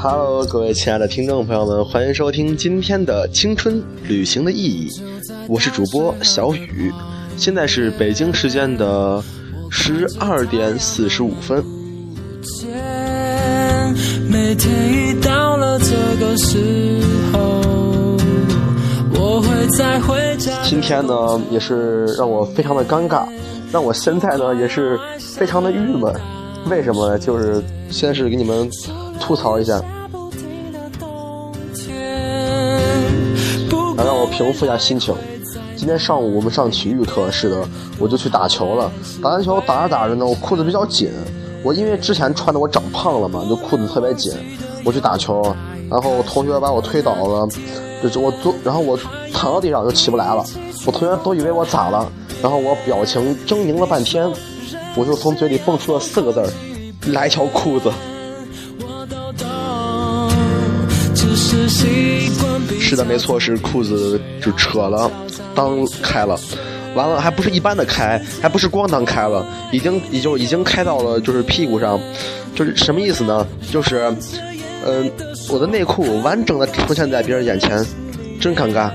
Hello，各位亲爱的听众朋友们，欢迎收听今天的《青春旅行的意义》，我是主播小雨，现在是北京时间的十二点四十五分。今天呢，也是让我非常的尴尬，让我现在呢也是非常的郁闷。为什么呢？就是先是给你们。吐槽一下，来让我平复一下心情。今天上午我们上体育课，是的，我就去打球了。打完球打着打着呢，我裤子比较紧。我因为之前穿的我长胖了嘛，就裤子特别紧。我去打球，然后同学把我推倒了，就我坐，然后我躺到地上就起不来了。我同学都以为我咋了，然后我表情狰狞了半天，我就从嘴里蹦出了四个字儿：来一条裤子。是的，没错，是裤子就扯了，裆开了，完了还不是一般的开，还不是光裆开了，已经已就已经开到了就是屁股上，就是什么意思呢？就是，嗯，我的内裤完整的出现在别人眼前，真尴尬。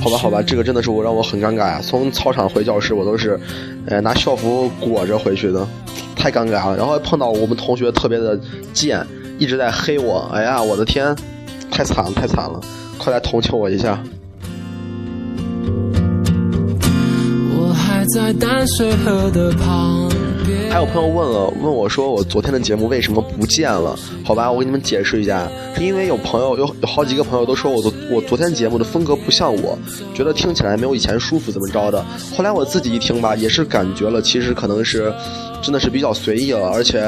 好吧，好吧，这个真的是我让我很尴尬呀。从操场回教室，我都是，呃，拿校服裹着回去的。太尴尬了，然后碰到我们同学特别的贱，一直在黑我。哎呀，我的天，太惨了，太惨了！快来同情我一下。我还在淡水河的旁边。还有朋友问了，问我说我昨天的节目为什么不见了？好吧，我给你们解释一下，是因为有朋友有有好几个朋友都说我昨我昨天节目的风格不像我，觉得听起来没有以前舒服，怎么着的？后来我自己一听吧，也是感觉了，其实可能是。真的是比较随意了，而且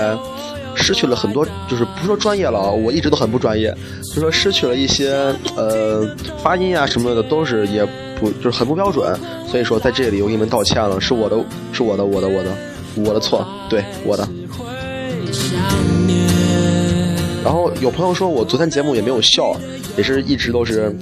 失去了很多，就是不说专业了，我一直都很不专业，就说失去了一些呃发音啊什么的，都是也不就是很不标准，所以说在这里我给你们道歉了，是我的，是我的，我的，我的，我的错，对，我的。然后有朋友说我昨天节目也没有笑，也是一直都是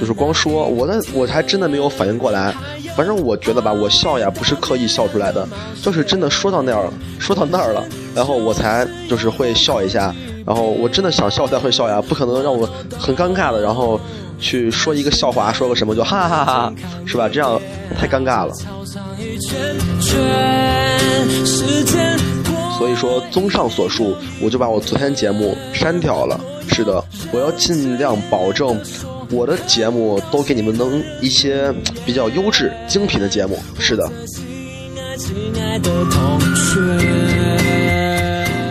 就是光说，我的我还真的没有反应过来。反正我觉得吧，我笑呀不是刻意笑出来的，就是真的说到那儿了，说到那儿了，然后我才就是会笑一下，然后我真的想笑才会笑呀，不可能让我很尴尬的，然后去说一个笑话，说个什么就哈哈哈，是吧？这样太尴尬了。所以说，综上所述，我就把我昨天节目删掉了。是的，我要尽量保证。我的节目都给你们能一些比较优质、精品的节目，是的。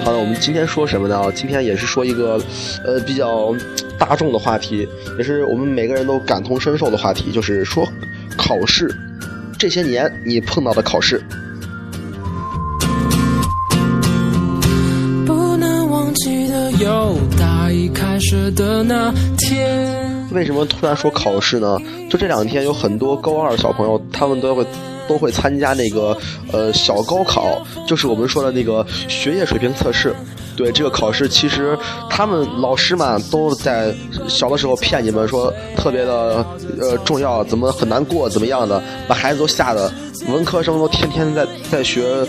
好了，我们今天说什么呢？今天也是说一个，呃，比较大众的话题，也是我们每个人都感同身受的话题，就是说考试。这些年你碰到的考试。不能忘记的有大一开学的那天。为什么突然说考试呢？就这两天有很多高二小朋友，他们都会都会参加那个呃小高考，就是我们说的那个学业水平测试。对这个考试，其实他们老师嘛都在小的时候骗你们说特别的呃重要，怎么很难过怎么样的，把孩子都吓得文科生都天天在在学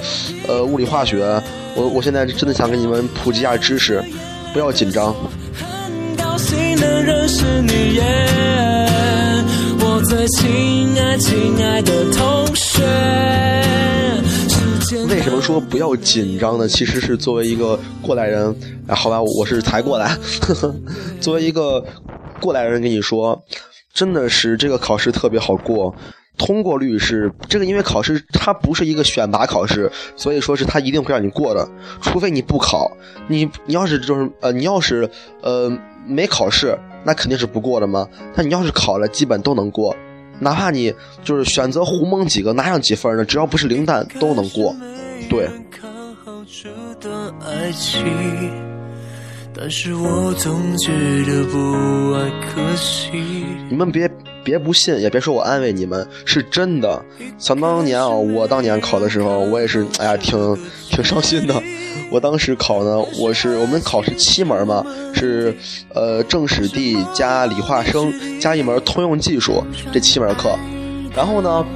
呃物理化学。我我现在真的想给你们普及一下知识，不要紧张。能认识你耶，最亲爱亲爱的同学。为什么说不要紧张呢？其实是作为一个过来人，好吧，我是才过来。呵呵，作为一个过来人跟你说，真的是这个考试特别好过，通过率是这个，因为考试它不是一个选拔考试，所以说是它一定会让你过的，除非你不考，你你要是就是呃，你要是呃。没考试，那肯定是不过的嘛。但你要是考了，基本都能过，哪怕你就是选择胡蒙几个，拿上几分呢，只要不是零蛋都能过。对。你们别。别不信，也别说我安慰你们，是真的。想当年啊，我当年考的时候，我也是，哎呀，挺挺伤心的。我当时考呢，我是我们考试七门嘛，是呃政史地加理化生加一门通用技术这七门课。然后呢，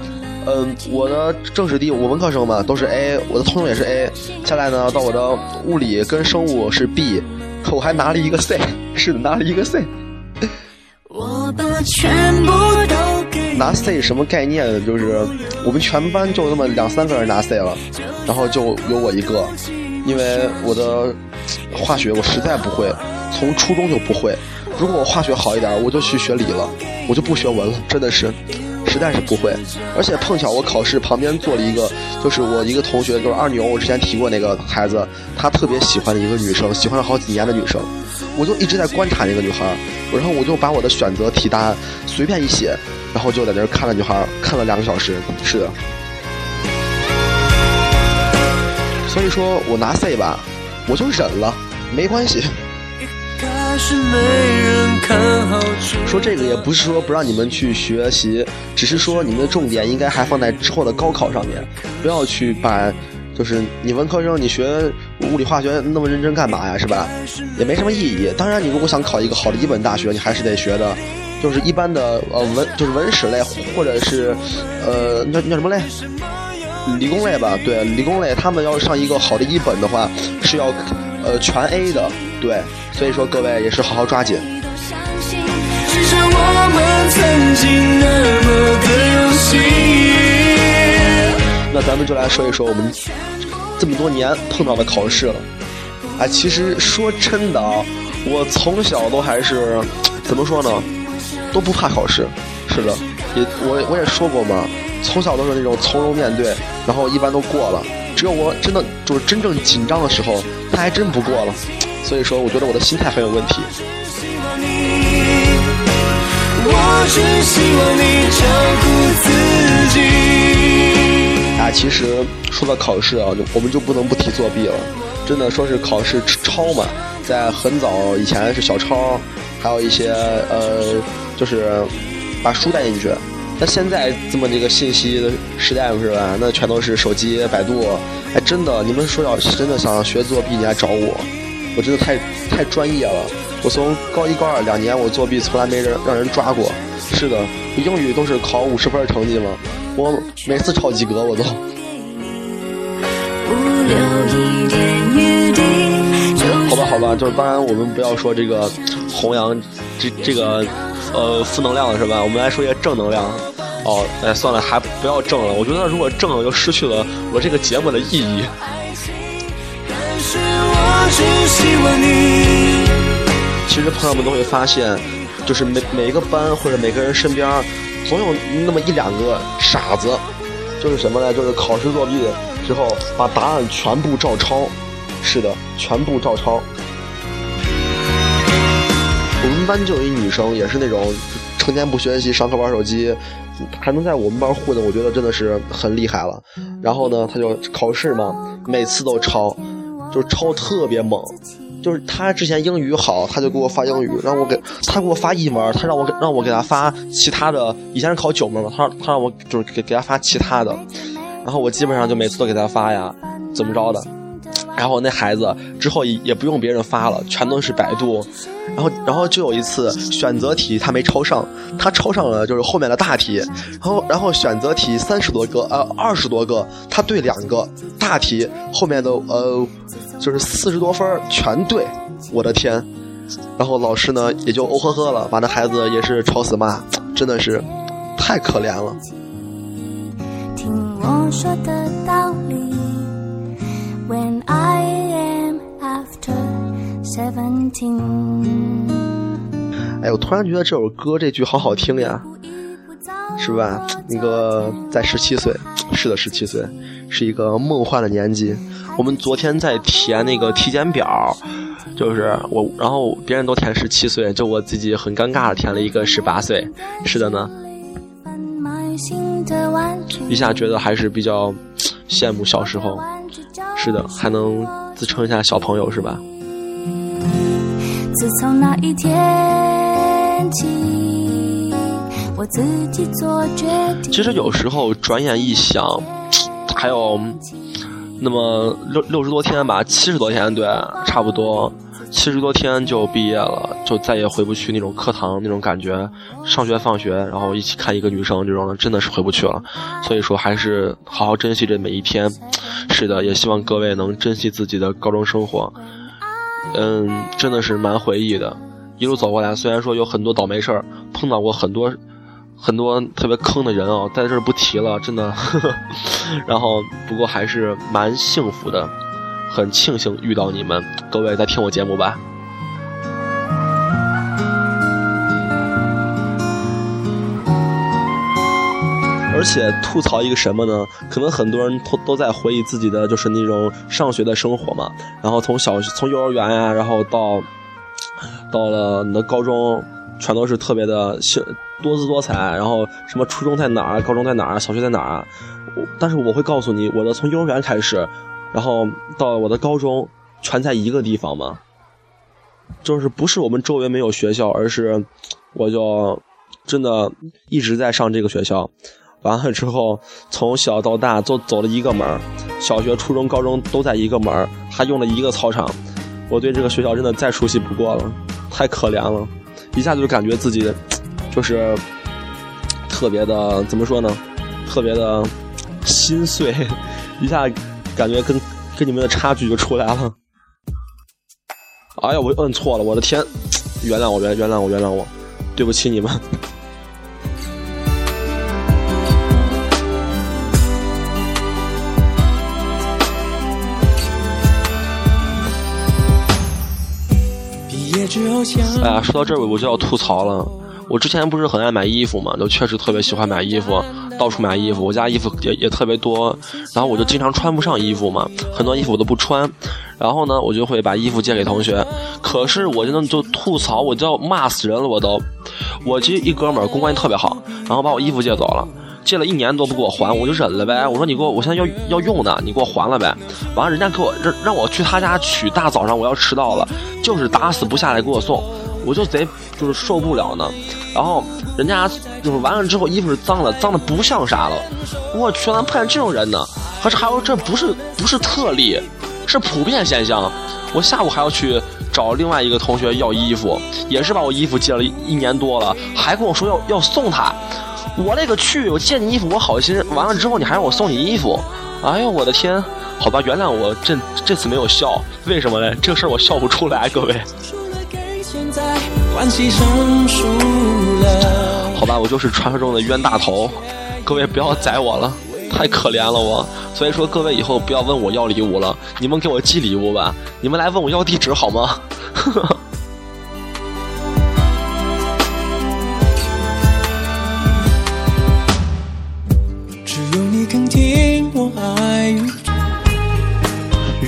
嗯，我的政史地我文科生嘛都是 A，我的通用也是 A。下来呢，到我的物理跟生物是 B，可我还拿了一个 C，是的，拿了一个 C。我把全部都拿 C 什么概念？就是我们全班就那么两三个人拿 C 了，然后就有我一个，因为我的化学我实在不会，从初中就不会。如果我化学好一点，我就去学理了，我就不学文了，真的是，实在是不会。而且碰巧我考试旁边坐了一个，就是我一个同学，就是二牛，我之前提过那个孩子，他特别喜欢的一个女生，喜欢了好几年的女生。我就一直在观察那个女孩，然后我就把我的选择题答案随便一写，然后就在那儿看了女孩，看了两个小时。是的，所以说我拿 C 吧，我就忍了，没关系。说这个也不是说不让你们去学习，只是说你们的重点应该还放在之后的高考上面，不要去把。就是你文科生，你学物理化学那么认真干嘛呀？是吧？也没什么意义。当然，你如果想考一个好的一本大学，你还是得学的，就是一般的呃文，就是文史类，或者是呃那叫什么类？理工类吧。对，理工类，他们要上一个好的一本的话，是要呃全 A 的。对，所以说各位也是好好抓紧。那咱们就来说一说我们这么多年碰到的考试了。啊，其实说真的啊，我从小都还是怎么说呢，都不怕考试。是的，也我我也说过嘛，从小都是那种从容面对，然后一般都过了。只有我真的就是真正紧张的时候，他还真不过了。所以说，我觉得我的心态很有问题。我只希望你照顾自己。啊，其实说到考试啊，我们就不能不提作弊了。真的说是考试抄嘛，在很早以前是小抄，还有一些呃，就是把书带进去。那现在这么这个信息的时代是吧？那全都是手机、百度。哎，真的，你们说要真的想学作弊，你来找我，我真的太太专业了。我从高一高二两年，我作弊从来没人让人抓过。是的，英语都是考五十分成绩嘛。我每次考及格，我都。好吧，好吧，就是当然，我们不要说这个弘扬这这个呃负能量了，是吧？我们来说一些正能量。哦，哎，算了，还不要正了。我觉得如果正了，就失去了我这个节目的意义。其实朋友们都会发现，就是每每一个班或者每个人身边。总有那么一两个傻子，就是什么呢？就是考试作弊之后把答案全部照抄。是的，全部照抄。我们班就有一女生，也是那种成天不学习，上课玩手机，还能在我们班混的，我觉得真的是很厉害了。然后呢，她就考试嘛，每次都抄，就抄特别猛。就是他之前英语好，他就给我发英语，让我给他给我发一门，他让我给让我给他发其他的。以前是考九门嘛，他他让我就是给给他发其他的，然后我基本上就每次都给他发呀，怎么着的。然后那孩子之后也也不用别人发了，全都是百度。然后然后就有一次选择题他没抄上，他抄上了就是后面的大题。然后然后选择题三十多个呃二十多个，他对两个大题后面的呃。就是四十多分全对，我的天！然后老师呢也就哦呵呵了，把那孩子也是吵死骂，真的是太可怜了。听我说的道理哎，我突然觉得这首歌这句好好听呀，是吧？那个在十七岁，是的，十七岁是一个梦幻的年纪。我们昨天在填那个体检表，就是我，然后别人都填十七岁，就我自己很尴尬的填了一个十八岁。是的呢，一下觉得还是比较羡慕小时候。是的，还能自称一下小朋友是吧？自从那一天起，我其实有时候转眼一想，还有那么六六十多天吧，七十多天，对，差不多。七十多天就毕业了，就再也回不去那种课堂那种感觉，上学放学，然后一起看一个女生这种的，真的是回不去了。所以说，还是好好珍惜这每一天。是的，也希望各位能珍惜自己的高中生活。嗯，真的是蛮回忆的。一路走过来，虽然说有很多倒霉事儿，碰到过很多很多特别坑的人哦，在这不提了，真的。然后，不过还是蛮幸福的。很庆幸遇到你们，各位在听我节目吧。而且吐槽一个什么呢？可能很多人都都在回忆自己的就是那种上学的生活嘛。然后从小从幼儿园呀，然后到到了你的高中，全都是特别的多姿多彩。然后什么初中在哪儿，高中在哪儿，小学在哪儿？但是我会告诉你，我的从幼儿园开始。然后到我的高中，全在一个地方嘛，就是不是我们周围没有学校，而是我就真的一直在上这个学校。完了之后，从小到大都走了一个门小学、初中、高中都在一个门还用了一个操场。我对这个学校真的再熟悉不过了，太可怜了，一下就感觉自己就是特别的怎么说呢？特别的心碎，一下。感觉跟跟你们的差距就出来了。哎呀，我摁错了，我的天！原谅我，原原谅我，原谅我，对不起你们。哎呀，说到这儿我就要吐槽了。我之前不是很爱买衣服嘛，就确实特别喜欢买衣服。到处买衣服，我家衣服也也特别多，然后我就经常穿不上衣服嘛，很多衣服我都不穿，然后呢，我就会把衣服借给同学，可是我真的就吐槽，我就要骂死人了，我都，我这一哥们儿，公关系特别好，然后把我衣服借走了，借了一年多不给我还，我就忍了呗，我说你给我，我现在要要用的，你给我还了呗，完了人家给我让让我去他家取，大早上我要迟到了，就是打死不下来给我送。我就贼就是受不了呢，然后人家就是完了之后衣服是脏了，脏的不像啥了。我去，咋碰见这种人呢？可是还有这不是不是特例，是普遍现象。我下午还要去找另外一个同学要衣服，也是把我衣服借了一年多了，还跟我说要要送他。我勒个去！我借你衣服我好心，完了之后你还让我送你衣服，哎呦我的天！好吧，原谅我这这次没有笑，为什么呢？这事儿我笑不出来，各位。好吧，我就是传说中的冤大头，各位不要宰我了，太可怜了我。所以说，各位以后不要问我要礼物了，你们给我寄礼物吧，你们来问我要地址好吗？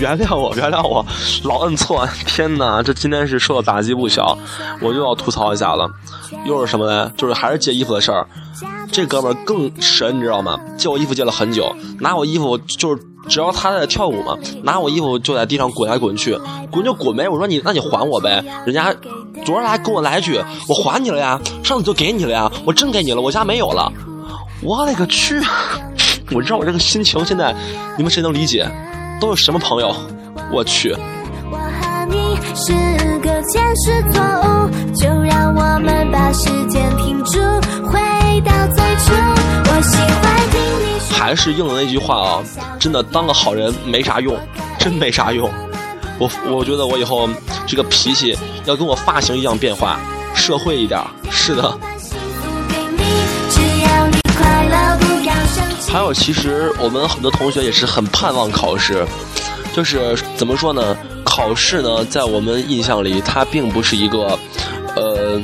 原谅我，原谅我，老摁错。天哪，这今天是受到打击不小，我又要吐槽一下了。又是什么呢？就是还是借衣服的事儿。这哥们儿更神，你知道吗？借我衣服借了很久，拿我衣服就是只要他在跳舞嘛，拿我衣服就在地上滚来滚去，滚就滚呗。我说你，那你还我呗。人家昨儿来跟我来一句，我还你了呀，上次就给你了呀，我真给你了，我家没有了。我勒个去！我知道我这个心情现在，你们谁能理解？都有什么朋友？我去！还是应了那句话啊，真的当个好人没啥用，真没啥用。我我觉得我以后这个脾气要跟我发型一样变化，社会一点。是的。还有，其实我们很多同学也是很盼望考试，就是怎么说呢？考试呢，在我们印象里，它并不是一个，呃。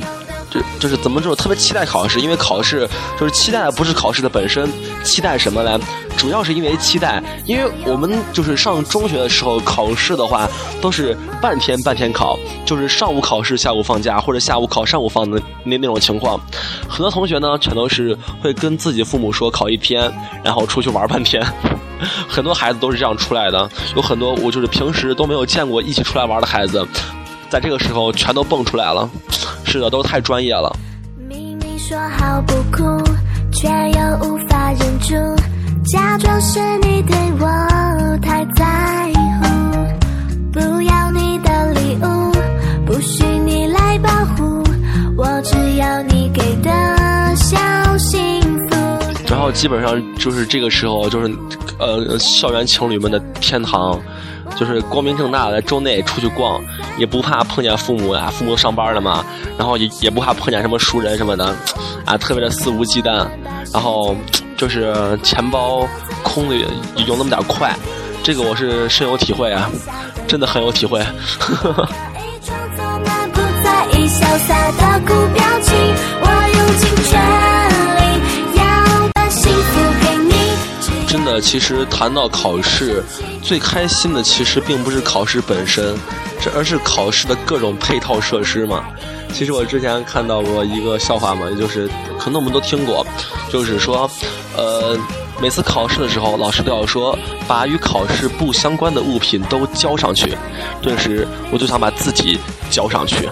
就就是怎么说，特别期待考试，因为考试就是期待的不是考试的本身，期待什么呢？主要是因为期待，因为我们就是上中学的时候考试的话，都是半天半天考，就是上午考试，下午放假，或者下午考，上午放的那那种情况。很多同学呢，全都是会跟自己父母说考一天，然后出去玩半天。很多孩子都是这样出来的，有很多我就是平时都没有见过一起出来玩的孩子。在这个时候全都蹦出来了，是的，都太专业了。说好不哭，却又无法忍住，假装是你对我太在乎。不要你的礼物，不需你来保护，我只要你给的小幸福。然后基本上就是这个时候，就是呃，校园情侣们的天堂。就是光明正大的周内出去逛，也不怕碰见父母啊，父母上班了嘛，然后也也不怕碰见什么熟人什么的，啊，特别的肆无忌惮，然后就是钱包空的有那么点快，这个我是深有体会啊，真的很有体会。真的，其实谈到考试，最开心的其实并不是考试本身，这而是考试的各种配套设施嘛。其实我之前看到过一个笑话嘛，也就是可能我们都听过，就是说，呃，每次考试的时候，老师都要说把与考试不相关的物品都交上去。顿时，我就想把自己交上去。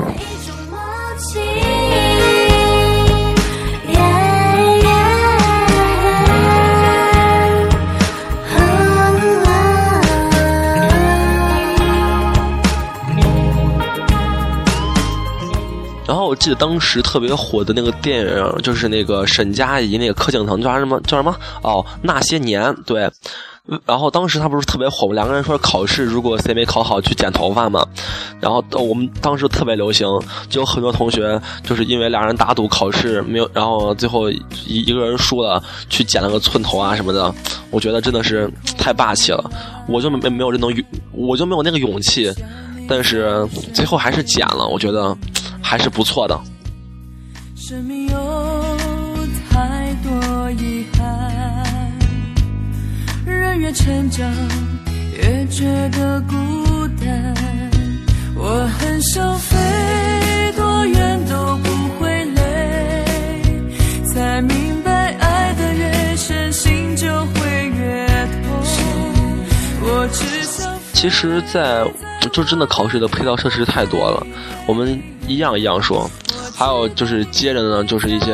我记得当时特别火的那个电影，就是那个沈佳宜那个柯景腾叫什么叫什么哦那些年对，然后当时他不是特别火吗？两个人说考试如果谁没考好去剪头发嘛，然后我们当时特别流行，就有很多同学就是因为两人打赌考试没有，然后最后一一个人输了去剪了个寸头啊什么的，我觉得真的是太霸气了，我就没没有这种勇，我就没有那个勇气，但是最后还是剪了，我觉得。还是不错的。生命有太多遗憾，人越成长越觉得孤单。我很想飞多远都不其实，在就真的考试的配套设施太多了，我们。一样一样说，还有就是接着呢，就是一些，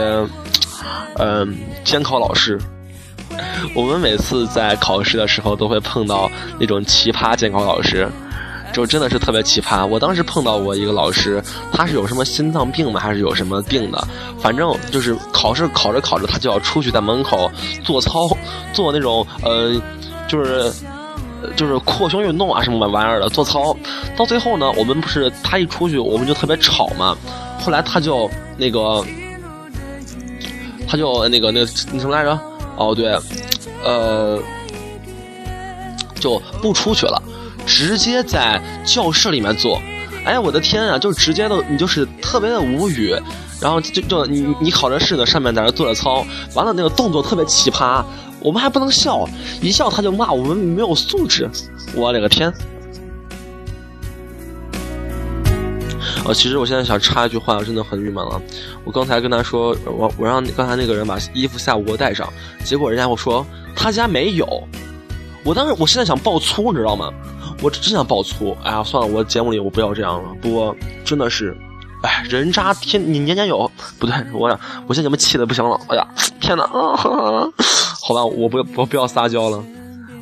嗯，监考老师。我们每次在考试的时候都会碰到那种奇葩监考老师，就真的是特别奇葩。我当时碰到过一个老师，他是有什么心脏病吗？还是有什么病的？反正就是考试考着考着，他就要出去在门口做操，做那种呃，就是。就是扩胸运动啊，什么玩意儿的做操，到最后呢，我们不是他一出去，我们就特别吵嘛。后来他就那个，他就那个那个那什么来着？哦，对，呃，就不出去了，直接在教室里面做。哎，我的天啊，就直接的，你就是特别的无语。然后就就你你考着试呢，上面在那做着操，完了那个动作特别奇葩。我们还不能笑，一笑他就骂我们没有素质。我勒个天！呃，其实我现在想插一句话，我真的很郁闷了。我刚才跟他说，我我让刚才那个人把衣服下午给我带上，结果人家我说他家没有。我当时我现在想爆粗，你知道吗？我真想爆粗。哎呀，算了，我节目里我不要这样了。不过真的是，哎，人渣天你年年有，不对，我我现在你们气的不行了。哎呀，天哪！啊 好吧，我不我不要撒娇了，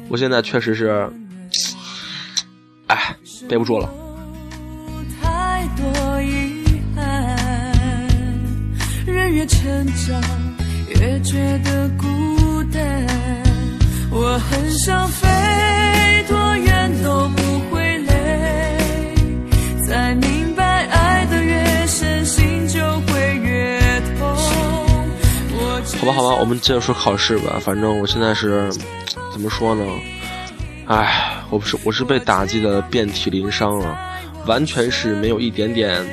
我现在确实是，哎，憋不住了。人越成长，越觉得孤单。我很想飞多远都不会好吧，好吧，我们接着说考试吧。反正我现在是，怎么说呢？唉，我不是，我是被打击的遍体鳞伤了，完全是没有一点点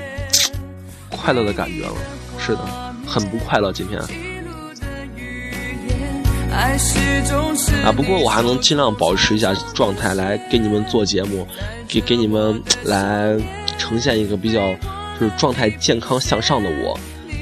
快乐的感觉了。是的，很不快乐今天。啊，不过我还能尽量保持一下状态来给你们做节目，给给你们来呈现一个比较就是状态健康向上的我。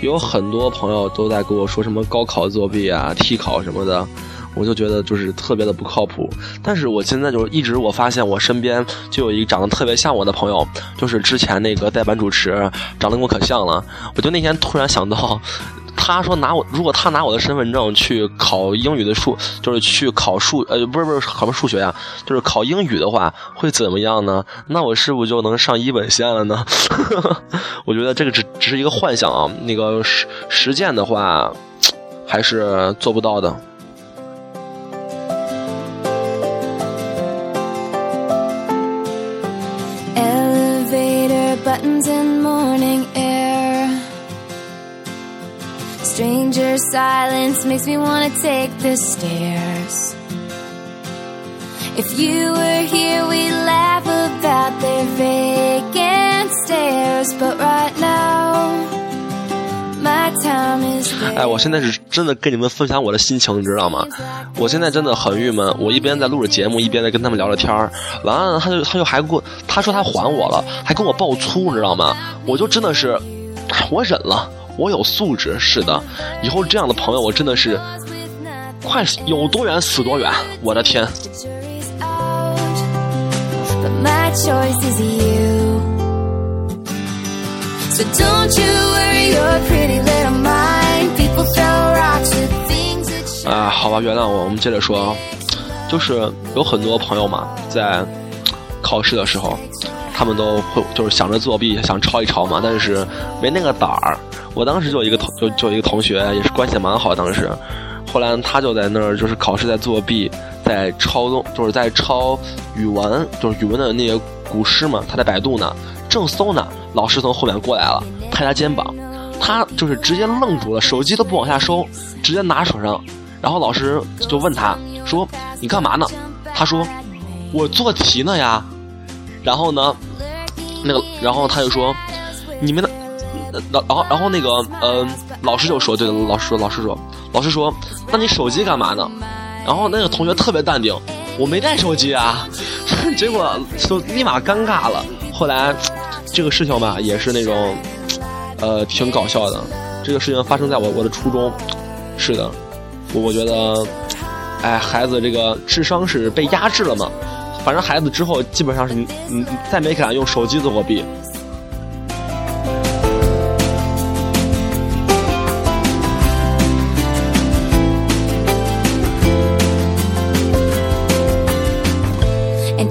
有很多朋友都在跟我说什么高考作弊啊、替考什么的，我就觉得就是特别的不靠谱。但是我现在就是一直我发现我身边就有一个长得特别像我的朋友，就是之前那个代班主持，长得跟我可像了。我就那天突然想到。他说拿我，如果他拿我的身份证去考英语的数，就是去考数，呃，不是不是考什么数学呀，就是考英语的话，会怎么样呢？那我是不是就能上一本线了呢？我觉得这个只只是一个幻想啊，那个实实践的话，还是做不到的。Stranger silence makes me wanna take the stairs. If you were here, we'd laugh about their vacant stairs. But right now, my time is. 哎，我现在是 真的跟你们分享我的心情，你知道吗？我现在真的很郁闷。我一边在录着节目，一边在跟他们聊着天儿。完了，他就他就还给我，他说他还我了，还跟我爆粗，你知道吗？我就真的是，我忍了。我有素质，是的，以后这样的朋友我真的是快有多远死多远，我的天！啊，好吧，原谅我，我们接着说，就是有很多朋友嘛，在考试的时候，他们都会就是想着作弊，想抄一抄嘛，但是没那个胆儿。我当时就一个同就就一个同学，也是关系蛮好。当时，后来他就在那儿，就是考试在作弊，在抄东，就是在抄语文，就是语文的那些古诗嘛。他在百度呢，正搜呢，老师从后面过来了，拍他肩膀，他就是直接愣住了，手机都不往下收，直接拿手上。然后老师就问他说：“你干嘛呢？”他说：“我做题呢呀。”然后呢，那个，然后他就说：“你们的。”然然后然后那个嗯，老师就说，对老师说，老师说，老师说，那你手机干嘛呢？然后那个同学特别淡定，我没带手机啊。结果就立马尴尬了。后来这个事情吧，也是那种呃挺搞笑的。这个事情发生在我我的初中，是的，我觉得，哎，孩子这个智商是被压制了嘛。反正孩子之后基本上是嗯再没敢用手机做过弊。哎，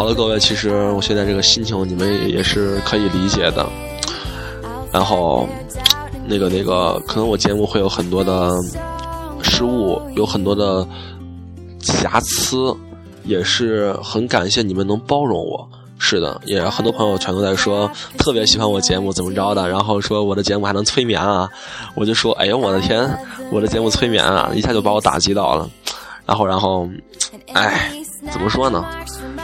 好的，各位，其实我现在这个心情你们也是可以理解的。然后，那个那个，可能我节目会有很多的失误，有很多的瑕疵，也是很感谢你们能包容我。是的，也很多朋友全都在说特别喜欢我节目怎么着的，然后说我的节目还能催眠啊，我就说哎呦我的天，我的节目催眠啊，一下就把我打击到了，然后然后，哎，怎么说呢？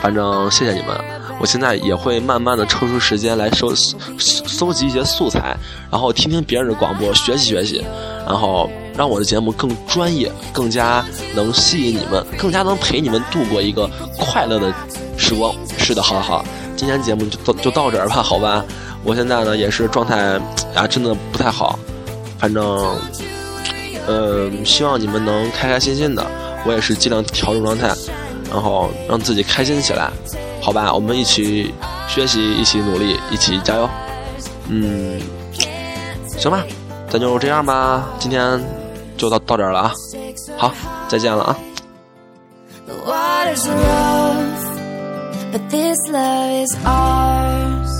反正谢谢你们，我现在也会慢慢的抽出时间来收搜集一些素材，然后听听别人的广播，学习学习，然后让我的节目更专业，更加能吸引你们，更加能陪你们度过一个快乐的时光。是的，好好，今天节目就到就到这儿吧，好吧。我现在呢也是状态啊，真的不太好。反正，呃，希望你们能开开心心的。我也是尽量调整状态，然后让自己开心起来，好吧。我们一起学习，一起努力，一起加油。嗯，行吧，咱就这样吧。今天就到到这儿了啊。好，再见了啊。but this love is ours.